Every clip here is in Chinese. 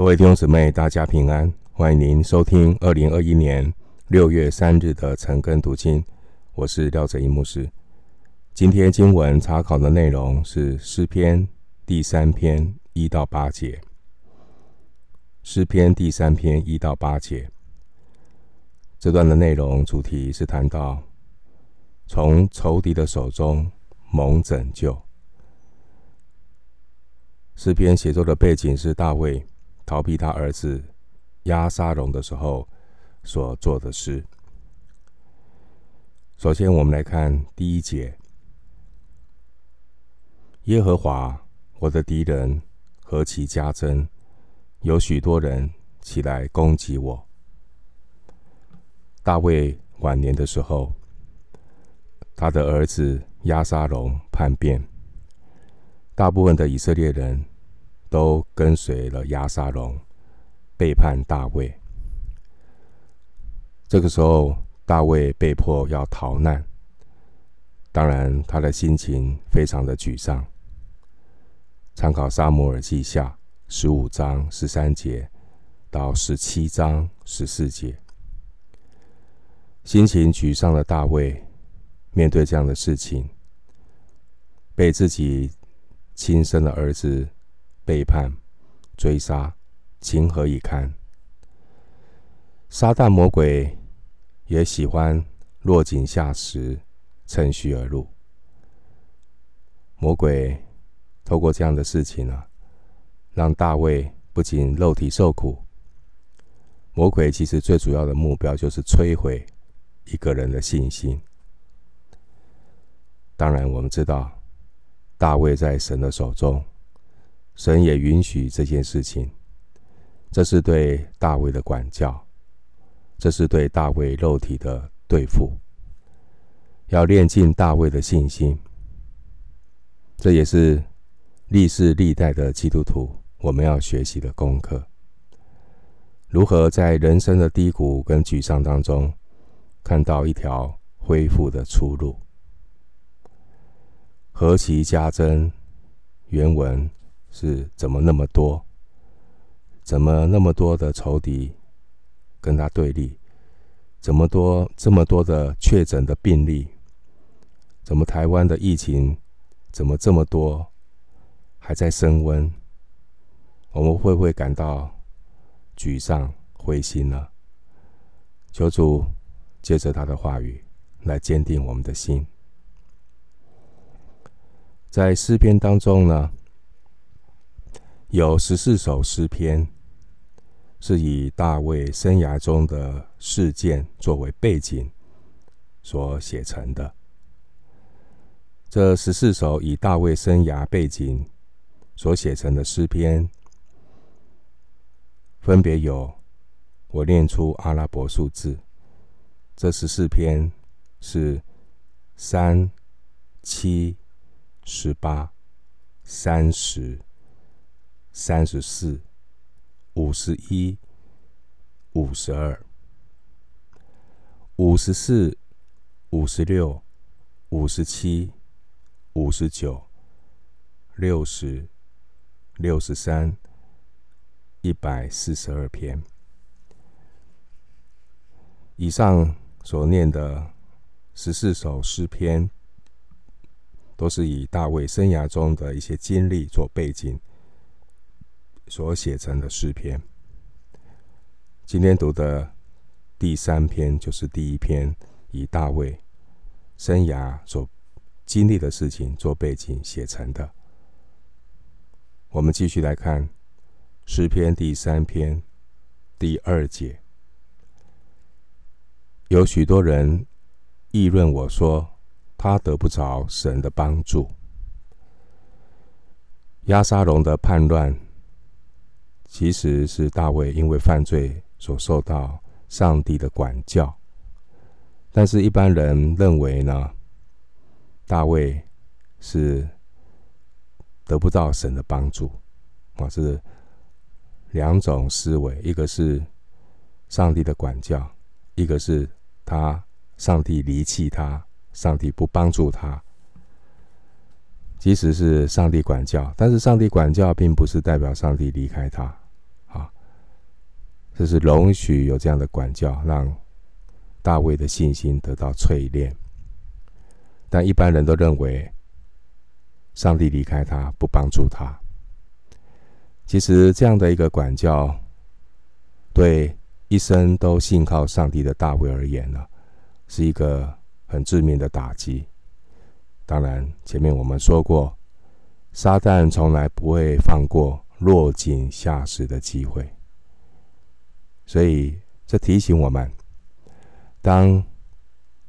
各位弟兄姊妹，大家平安！欢迎您收听二零二一年六月三日的晨更读经。我是廖哲一牧师。今天经文查考的内容是诗篇第三篇一到八节。诗篇第三篇一到八节，这段的内容主题是谈到从仇敌的手中蒙拯救。诗篇写作的背景是大卫。逃避他儿子押沙龙的时候所做的事。首先，我们来看第一节：耶和华，我的敌人何其加增，有许多人起来攻击我。大卫晚年的时候，他的儿子押沙龙叛变，大部分的以色列人。都跟随了押沙龙，背叛大卫。这个时候，大卫被迫要逃难，当然他的心情非常的沮丧。参考《撒母耳记下》十五章十三节到十七章十四节，心情沮丧的大卫面对这样的事情，被自己亲生的儿子。背叛、追杀，情何以堪？撒旦魔鬼也喜欢落井下石，趁虚而入。魔鬼透过这样的事情呢、啊，让大卫不仅肉体受苦。魔鬼其实最主要的目标就是摧毁一个人的信心。当然，我们知道大卫在神的手中。神也允许这件事情，这是对大卫的管教，这是对大卫肉体的对付，要练尽大卫的信心。这也是历世历代的基督徒我们要学习的功课：如何在人生的低谷跟沮丧当中，看到一条恢复的出路。何其加增，原文。是怎么那么多？怎么那么多的仇敌跟他对立？怎么多这么多的确诊的病例？怎么台湾的疫情怎么这么多？还在升温？我们会不会感到沮丧、灰心呢？求主借着他的话语来坚定我们的心。在诗篇当中呢，有十四首诗篇，是以大卫生涯中的事件作为背景所写成的。这十四首以大卫生涯背景所写成的诗篇，分别有，我念出阿拉伯数字，这十四篇是三、七、十八、三十。三十四、五十一、五十二、五十四、五十六、五十七、五十九、六十、六十三、一百四十二篇。以上所念的十四首诗篇，都是以大卫生涯中的一些经历做背景。所写成的诗篇，今天读的第三篇就是第一篇，以大卫生涯所经历的事情做背景写成的。我们继续来看诗篇第三篇第二节，有许多人议论我说，他得不着神的帮助。押沙龙的叛乱。其实是大卫因为犯罪所受到上帝的管教，但是一般人认为呢，大卫是得不到神的帮助啊，是两种思维，一个是上帝的管教，一个是他上帝离弃他，上帝不帮助他。即使是上帝管教，但是上帝管教并不是代表上帝离开他。啊，这是容许有这样的管教，让大卫的信心得到淬炼。但一般人都认为，上帝离开他，不帮助他。其实这样的一个管教，对一生都信靠上帝的大卫而言呢，是一个很致命的打击。当然，前面我们说过，撒旦从来不会放过落井下石的机会。所以，这提醒我们，当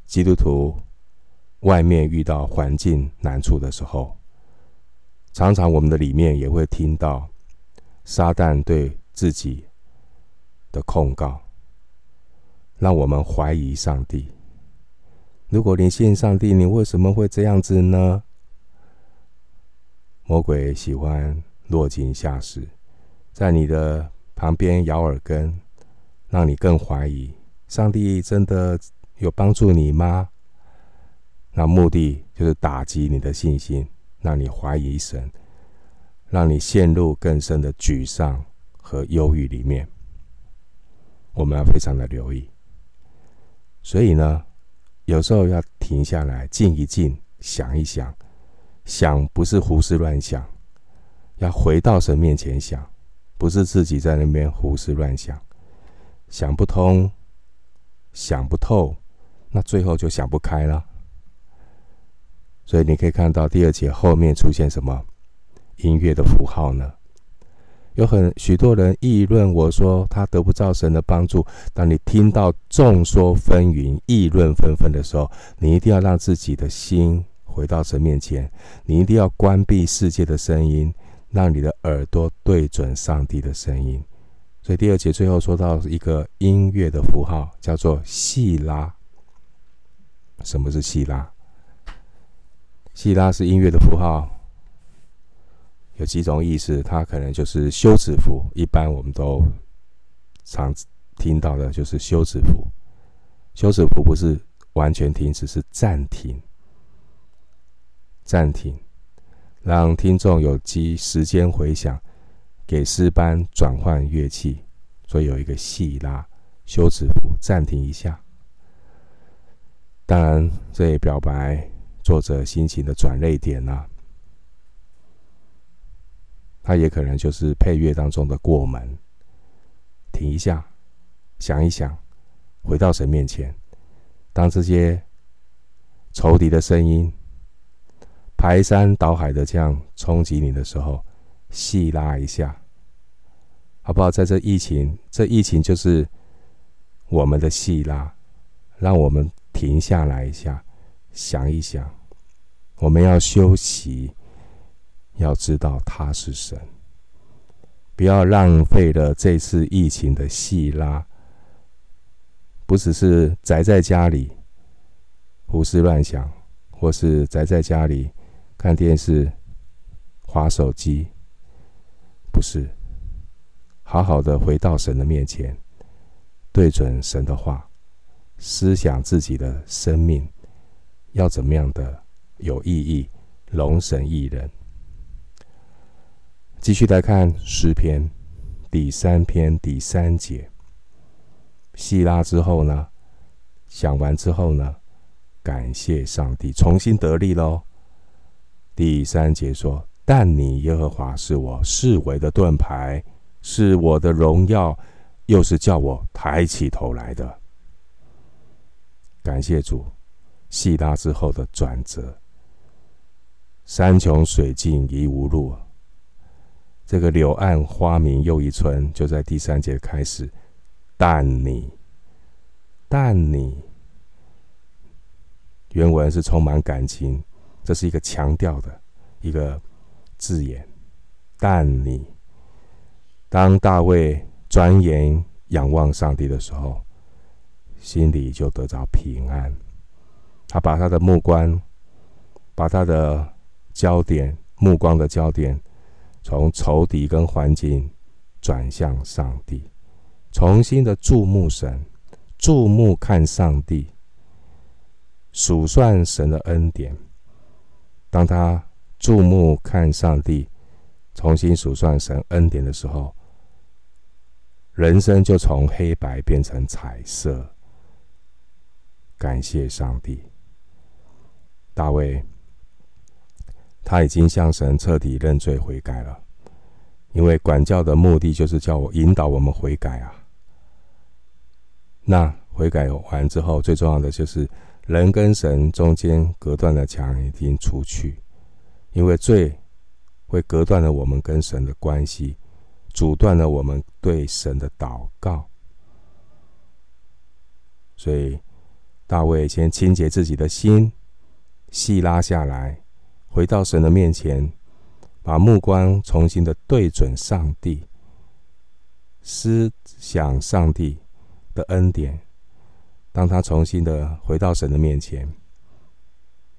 基督徒外面遇到环境难处的时候，常常我们的里面也会听到撒旦对自己的控告，让我们怀疑上帝。如果你信上帝，你为什么会这样子呢？魔鬼喜欢落井下石，在你的旁边咬耳根。让你更怀疑上帝真的有帮助你吗？那目的就是打击你的信心，让你怀疑神，让你陷入更深的沮丧和忧郁里面。我们要非常的留意。所以呢，有时候要停下来，静一静，想一想。想不是胡思乱想，要回到神面前想，不是自己在那边胡思乱想。想不通，想不透，那最后就想不开了。所以你可以看到第二节后面出现什么音乐的符号呢？有很许多人议论我说他得不到神的帮助。当你听到众说纷纭、议论纷纷的时候，你一定要让自己的心回到神面前，你一定要关闭世界的声音，让你的耳朵对准上帝的声音。所以第二节最后说到一个音乐的符号，叫做细拉。什么是细拉？细拉是音乐的符号，有几种意思。它可能就是休止符，一般我们都常听到的就是休止符。休止符不是完全停止，是暂停，暂停，让听众有机时间回想。给诗班转换乐器，所以有一个细拉休止符，暂停一下。当然，这也表白作者心情的转泪点呐、啊。它也可能就是配乐当中的过门，停一下，想一想，回到神面前。当这些仇敌的声音排山倒海的这样冲击你的时候，细拉一下。好不好？在这疫情，这疫情就是我们的细拉，让我们停下来一下，想一想，我们要休息，要知道他是神，不要浪费了这次疫情的细拉，不只是宅在家里胡思乱想，或是宅在家里看电视、滑手机，是。好好的回到神的面前，对准神的话，思想自己的生命要怎么样的有意义，荣神益人。继续来看诗篇第三篇第三节，细拉之后呢，想完之后呢，感谢上帝，重新得力喽。第三节说：“但你耶和华是我视为的盾牌。”是我的荣耀，又是叫我抬起头来的。感谢主，细拉之后的转折，山穷水尽疑无路。这个柳暗花明又一村，就在第三节开始。但你，但你，原文是充满感情，这是一个强调的一个字眼。但你。当大卫转眼仰望上帝的时候，心里就得着平安。他把他的目光，把他的焦点、目光的焦点，从仇敌跟环境转向上帝，重新的注目神，注目看上帝，数算神的恩典。当他注目看上帝，重新数算神恩典的时候，人生就从黑白变成彩色。感谢上帝，大卫他已经向神彻底认罪悔改了，因为管教的目的就是叫我引导我们悔改啊。那悔改完之后，最重要的就是人跟神中间隔断的墙已经出去，因为罪会隔断了我们跟神的关系。阻断了我们对神的祷告，所以大卫先清洁自己的心，细拉下来，回到神的面前，把目光重新的对准上帝，思想上帝的恩典。当他重新的回到神的面前，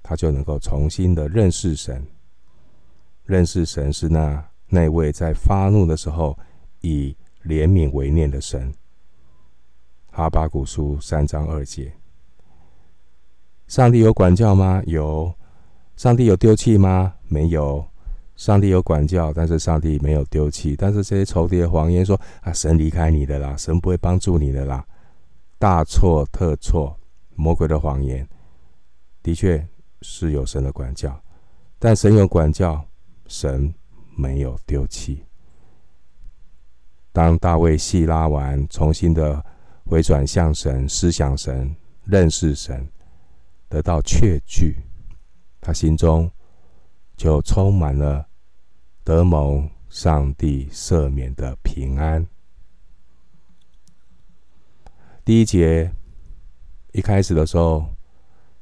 他就能够重新的认识神，认识神是那。那位在发怒的时候以怜悯为念的神。哈巴谷书三章二节。上帝有管教吗？有。上帝有丢弃吗？没有。上帝有管教，但是上帝没有丢弃。但是这些仇敌的谎言说啊，神离开你的啦，神不会帮助你的啦，大错特错。魔鬼的谎言，的确是有神的管教，但神有管教，神。没有丢弃。当大卫细拉完，重新的回转向神，思想神，认识神，得到确据，他心中就充满了得蒙上帝赦免的平安。第一节一开始的时候，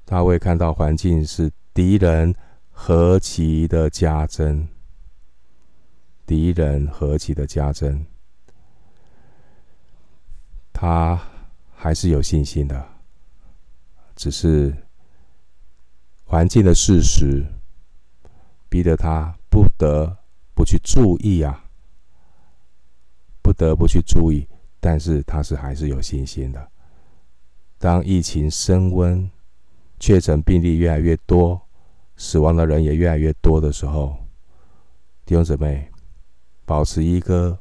大卫看到环境是敌人何其的加增。敌人何其的加增，他还是有信心的，只是环境的事实逼得他不得不去注意啊，不得不去注意，但是他是还是有信心的。当疫情升温，确诊病例越来越多，死亡的人也越来越多的时候，弟兄姊妹。保持一个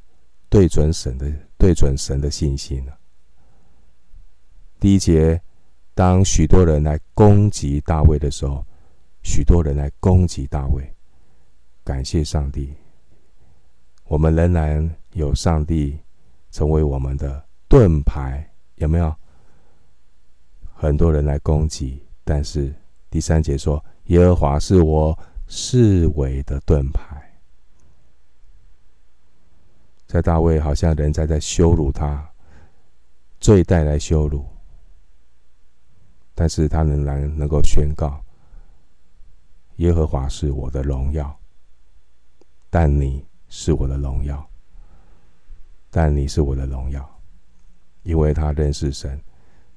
对准神的、对准神的信心啊。第一节，当许多人来攻击大卫的时候，许多人来攻击大卫。感谢上帝，我们仍然有上帝成为我们的盾牌。有没有？很多人来攻击，但是第三节说：“耶和华是我四围的盾牌。”在大卫好像人在在羞辱他，罪带来羞辱，但是他仍然能够宣告：耶和华是我的荣耀，但你是我的荣耀，但你是我的荣耀，因为他认识神，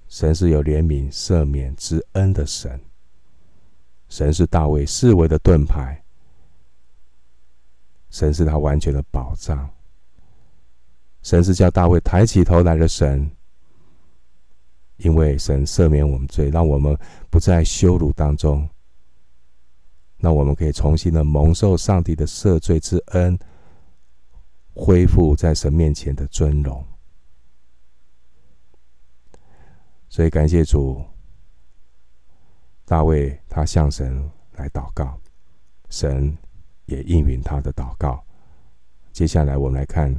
神是有怜悯、赦免之恩的神，神是大卫四围的盾牌，神是他完全的保障。神是叫大卫抬起头来的神，因为神赦免我们罪，让我们不在羞辱当中。那我们可以重新的蒙受上帝的赦罪之恩，恢复在神面前的尊荣。所以感谢主，大卫他向神来祷告，神也应允他的祷告。接下来我们来看。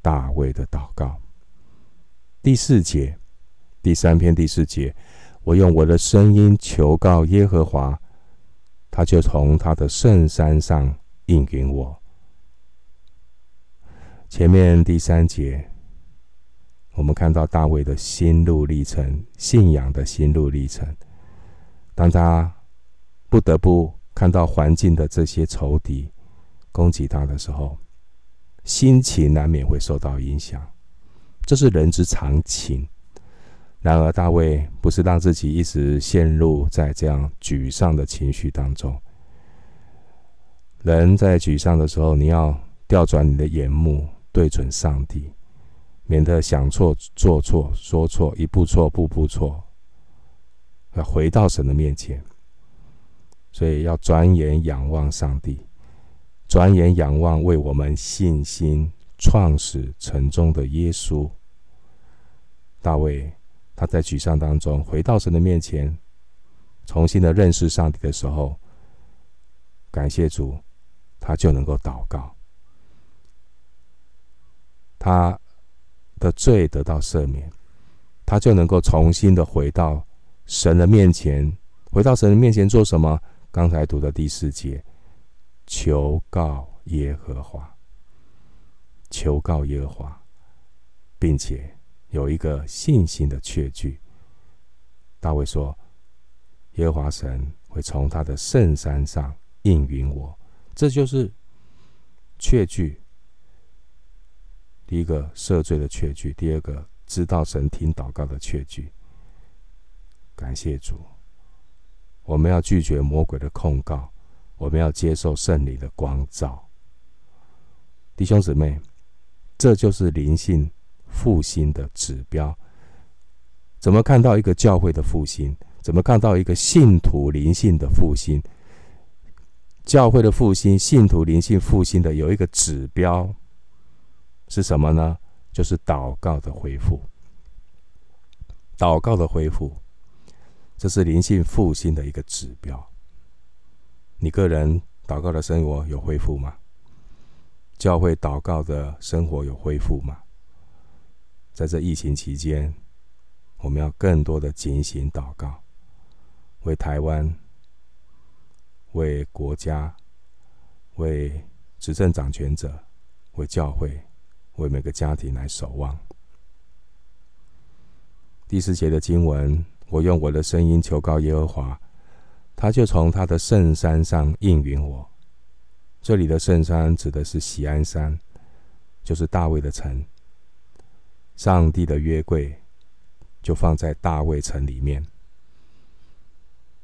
大卫的祷告，第四节，第三篇第四节，我用我的声音求告耶和华，他就从他的圣山上应允我。前面第三节，我们看到大卫的心路历程，信仰的心路历程。当他不得不看到环境的这些仇敌攻击他的时候。心情难免会受到影响，这是人之常情。然而，大卫不是让自己一直陷入在这样沮丧的情绪当中。人在沮丧的时候，你要调转你的眼目，对准上帝，免得想错、做错、说错，一步错，步步错。要回到神的面前，所以要转眼仰望上帝。转眼仰望为我们信心创始成终的耶稣。大卫他在沮丧当中回到神的面前，重新的认识上帝的时候，感谢主，他就能够祷告，他的罪得到赦免，他就能够重新的回到神的面前。回到神的面前做什么？刚才读的第四节，求告耶和华，求告耶和华，并且有一个信心的确据。大卫说：“耶和华神会从他的圣山上应允我。”这就是确据。第一个赦罪的确据，第二个知道神听祷告的确据。感谢主。我们要拒绝魔鬼的控告，我们要接受圣灵的光照。弟兄姊妹，这就是灵性复兴的指标。怎么看到一个教会的复兴？怎么看到一个信徒灵性的复兴？教会的复兴，信徒灵性复兴的有一个指标是什么呢？就是祷告的恢复。祷告的恢复。这是灵性复兴的一个指标。你个人祷告的生活有恢复吗？教会祷告的生活有恢复吗？在这疫情期间，我们要更多的警醒祷告，为台湾、为国家、为执政掌权者、为教会、为每个家庭来守望。第四节的经文。我用我的声音求告耶和华，他就从他的圣山上应允我。这里的圣山指的是喜安山，就是大卫的城。上帝的约柜就放在大卫城里面。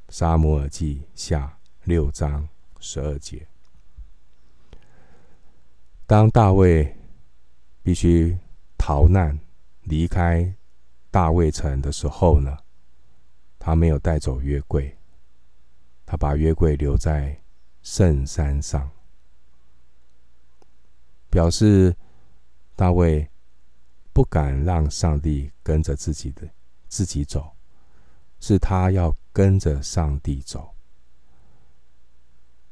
撒母耳记下六章十二节。当大卫必须逃难离开大卫城的时候呢，他没有带走约柜，他把约柜留在圣山上，表示大卫不敢让上帝跟着自己的自己走，是他要跟着上帝走。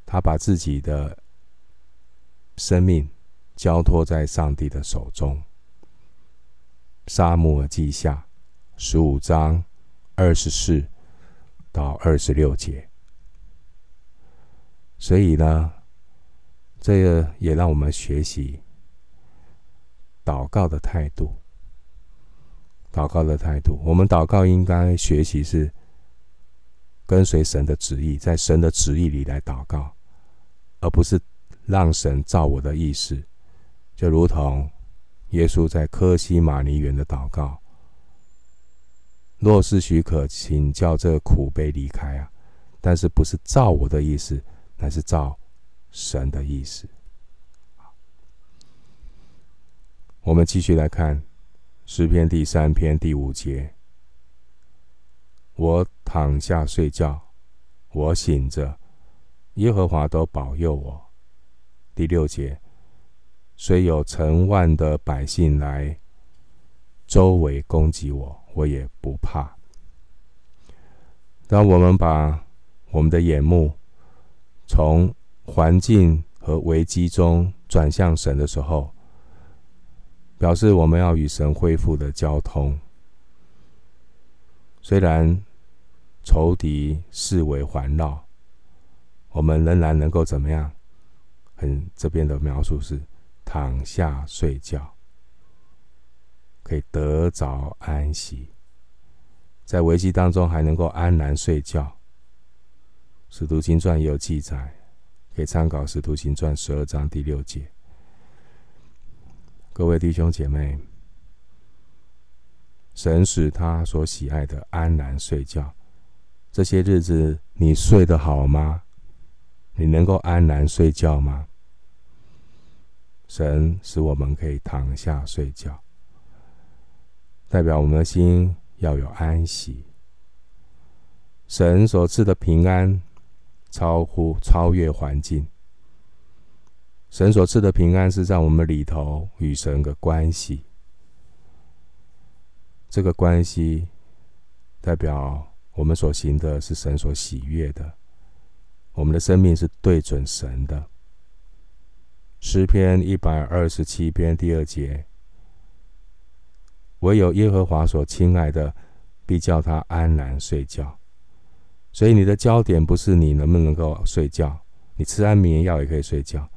他把自己的生命交托在上帝的手中。撒母耳记下十五章。二十四到二十六节，所以呢，这个也让我们学习祷告的态度。祷告的态度，我们祷告应该学习是跟随神的旨意，在神的旨意里来祷告，而不是让神照我的意思。就如同耶稣在科西马尼园的祷告。若是许可，请叫这苦杯离开啊！但是不是照我的意思，乃是照神的意思。我们继续来看诗篇第三篇第五节：我躺下睡觉，我醒着，耶和华都保佑我。第六节：虽有成万的百姓来周围攻击我。我也不怕。当我们把我们的眼目从环境和危机中转向神的时候，表示我们要与神恢复的交通。虽然仇敌四围环绕，我们仍然能够怎么样？很这边的描述是躺下睡觉。可以得着安息，在危机当中还能够安然睡觉。使徒行传也有记载，可以参考使徒行传十二章第六节。各位弟兄姐妹，神使他所喜爱的安然睡觉，这些日子你睡得好吗？你能够安然睡觉吗？神使我们可以躺下睡觉。代表我们的心要有安息。神所赐的平安超乎超越环境，神所赐的平安是在我们里头与神的关系。这个关系代表我们所行的是神所喜悦的，我们的生命是对准神的。诗篇一百二十七篇第二节：唯有耶和华所亲爱的，必叫他安然睡觉。所以你的焦点不是你能不能够睡觉，你吃安眠药也可以睡觉。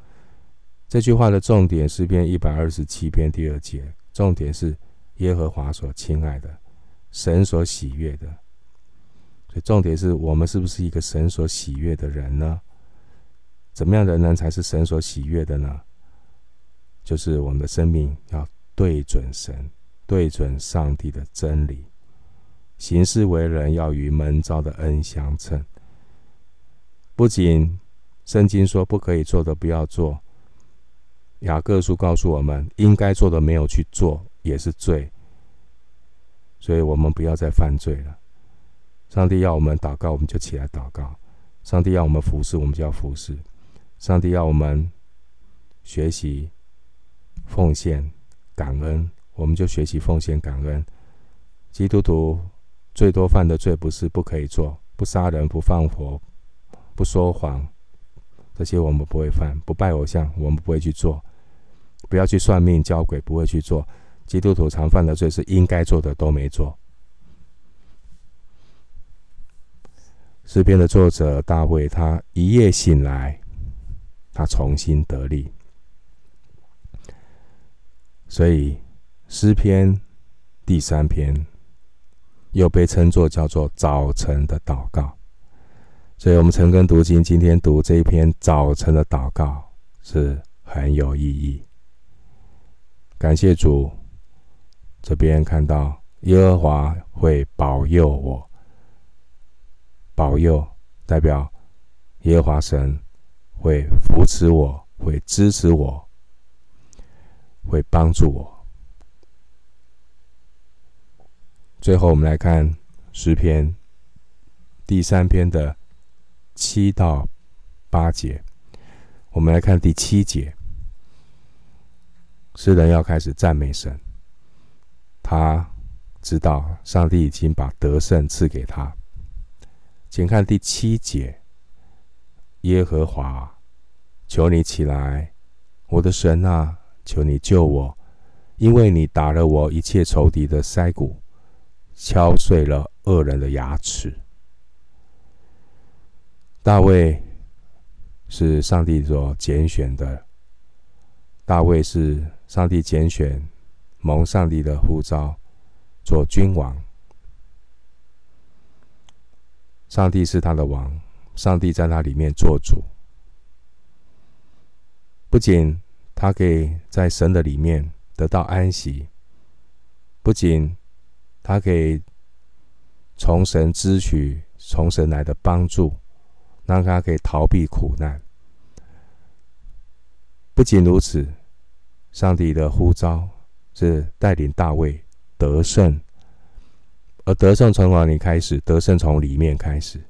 这句话的重点，诗篇一百二十七篇第二节，重点是耶和华所亲爱的，神所喜悦的。所以重点是我们是不是一个神所喜悦的人呢？怎么样的人才是神所喜悦的呢？就是我们的生命要对准神，对准上帝的真理，行事为人要与门招的恩相称。不仅圣经说不可以做的不要做，雅各书告诉我们应该做的没有去做也是罪，所以我们不要再犯罪了。上帝要我们祷告，我们就起来祷告；上帝要我们服侍，我们就要服侍。上帝要我们学习奉献感恩，我们就学习奉献感恩。基督徒最多犯的罪不是不可以做，不杀人、不放火、不说谎，这些我们不会犯；不拜偶像，我们不会去做；不要去算命、交鬼，不会去做。基督徒常犯的罪是应该做的都没做。诗篇的作者大卫，他一夜醒来。他重新得力，所以诗篇第三篇又被称作叫做早晨的祷告。所以，我们晨更读经，今天读这一篇早晨的祷告是很有意义。感谢主，这边看到耶和华会保佑我，保佑代表耶和华神。会扶持我，会支持我，会帮助我。最后，我们来看诗篇第三篇的七到八节。我们来看第七节，诗人要开始赞美神。他知道上帝已经把得胜赐给他。请看第七节。耶和华，求你起来，我的神啊，求你救我，因为你打了我一切仇敌的腮骨，敲碎了恶人的牙齿。大卫是上帝所拣选的，大卫是上帝拣选，蒙上帝的呼召做君王，上帝是他的王。上帝在他里面做主，不仅他可以在神的里面得到安息，不仅他可以从神支取从神来的帮助，让他可以逃避苦难。不仅如此，上帝的呼召是带领大卫得胜，而得胜从哪里开始？得胜从里面开始。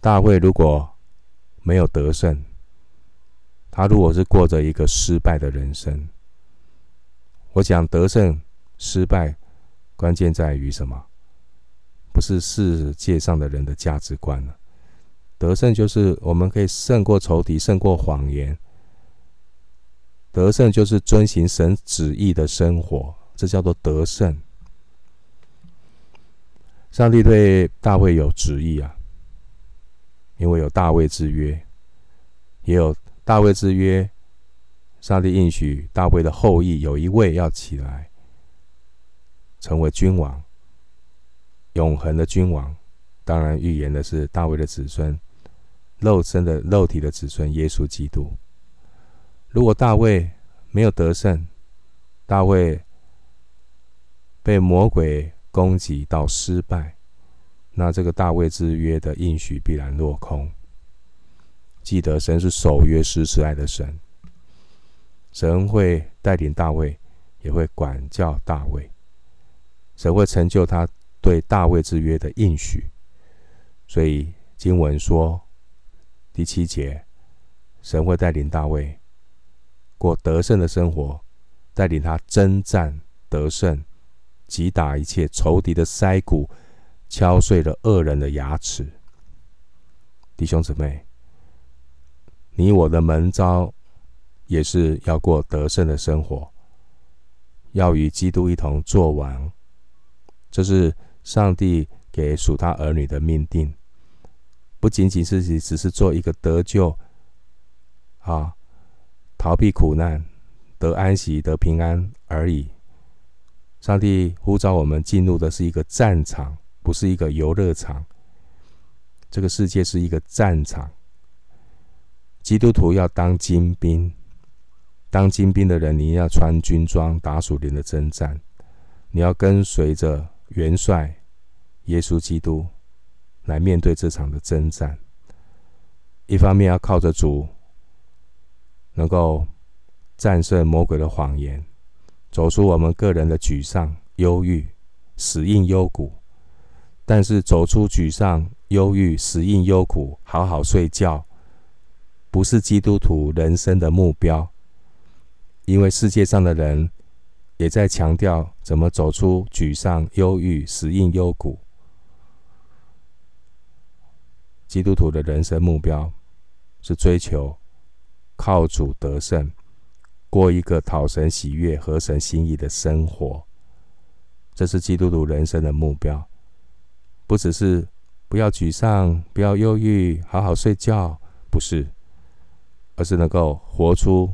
大卫如果没有得胜，他如果是过着一个失败的人生，我想得胜失败关键在于什么？不是世界上的人的价值观了。得胜就是我们可以胜过仇敌，胜过谎言。得胜就是遵行神旨意的生活，这叫做得胜。上帝对大卫有旨意啊。因为有大卫之约，也有大卫之约，上帝应许大卫的后裔有一位要起来，成为君王，永恒的君王。当然，预言的是大卫的子孙，肉身的肉体的子孙耶稣基督。如果大卫没有得胜，大卫被魔鬼攻击到失败。那这个大卫之约的应许必然落空。记得神是守约施慈爱的神，神会带领大卫，也会管教大卫，神会成就他对大卫之约的应许。所以经文说第七节，神会带领大卫过得胜的生活，带领他征战得胜，击打一切仇敌的腮骨，敲碎了恶人的牙齿。弟兄姊妹，你我的门招也是要过得胜的生活，要与基督一同作王。这是上帝给属他儿女的命定，不仅仅是只是做一个得救啊，逃避苦难、得安息、得平安而已。上帝呼召我们进入的是一个战场，不是一个游乐场。这个世界是一个战场，基督徒要当精兵。当精兵的人，你要穿军装，打属灵的征战，你要跟随着元帅耶稣基督来面对这场的征战。一方面要靠着主，能够战胜魔鬼的谎言，走出我们个人的沮丧、忧郁、死硬幽谷。但是走出沮丧、忧郁、死硬幽谷，好好睡觉，不是基督徒人生的目标。因为世界上的人也在强调怎么走出沮丧、忧郁、死硬幽谷。基督徒的人生目标是追求靠主得胜，过一个讨神喜悦、合神心意的生活。这是基督徒人生的目标。不只是不要沮丧，不要忧郁，好好睡觉，不是，而是能够活出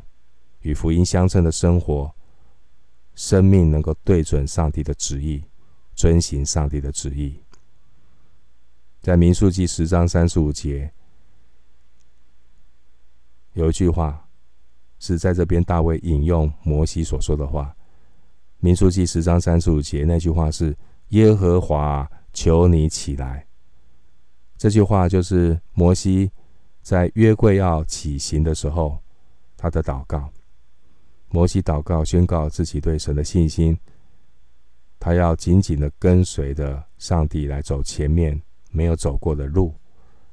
与福音相称的生活，生命能够对准上帝的旨意，遵行上帝的旨意。在民数记十章三十五节，有一句话是在这边大卫引用摩西所说的话。民数记十章三十五节那句话是耶和华。求你起来。这句话就是摩西在约柜要起行的时候，他的祷告。摩西祷告，宣告自己对神的信心，他要紧紧的跟随着上帝来走前面没有走过的路。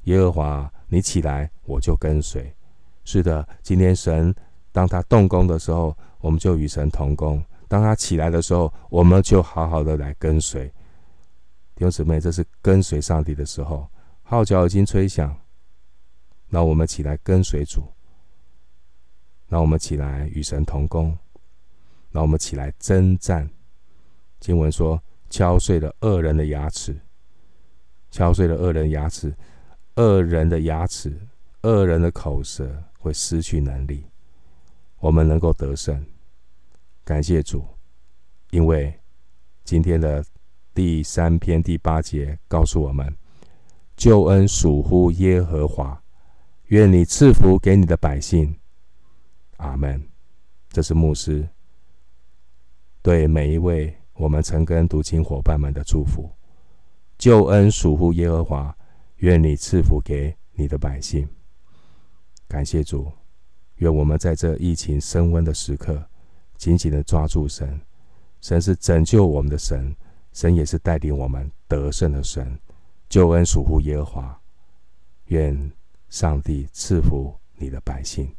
耶和华，你起来，我就跟随。是的，今天神当他动工的时候，我们就与神同工；当他起来的时候，我们就好好的来跟随。弟兄姊妹，这是跟随上帝的时候，号角已经吹响，那我们起来跟随主，那我们起来与神同工，那我们起来征战。经文说，敲碎了恶人的牙齿，敲碎了恶人牙齿，恶人的牙齿，恶人的口舌会失去能力，我们能够得胜。感谢主，因为今天的。第三篇第八节告诉我们：救恩属乎耶和华，愿你赐福给你的百姓。阿门。这是牧师对每一位我们曾跟读经伙伴们的祝福。救恩属乎耶和华，愿你赐福给你的百姓。感谢主，愿我们在这疫情升温的时刻，紧紧的抓住神。神是拯救我们的神。神也是带领我们得胜的神，救恩属乎耶和华。愿上帝赐福你的百姓。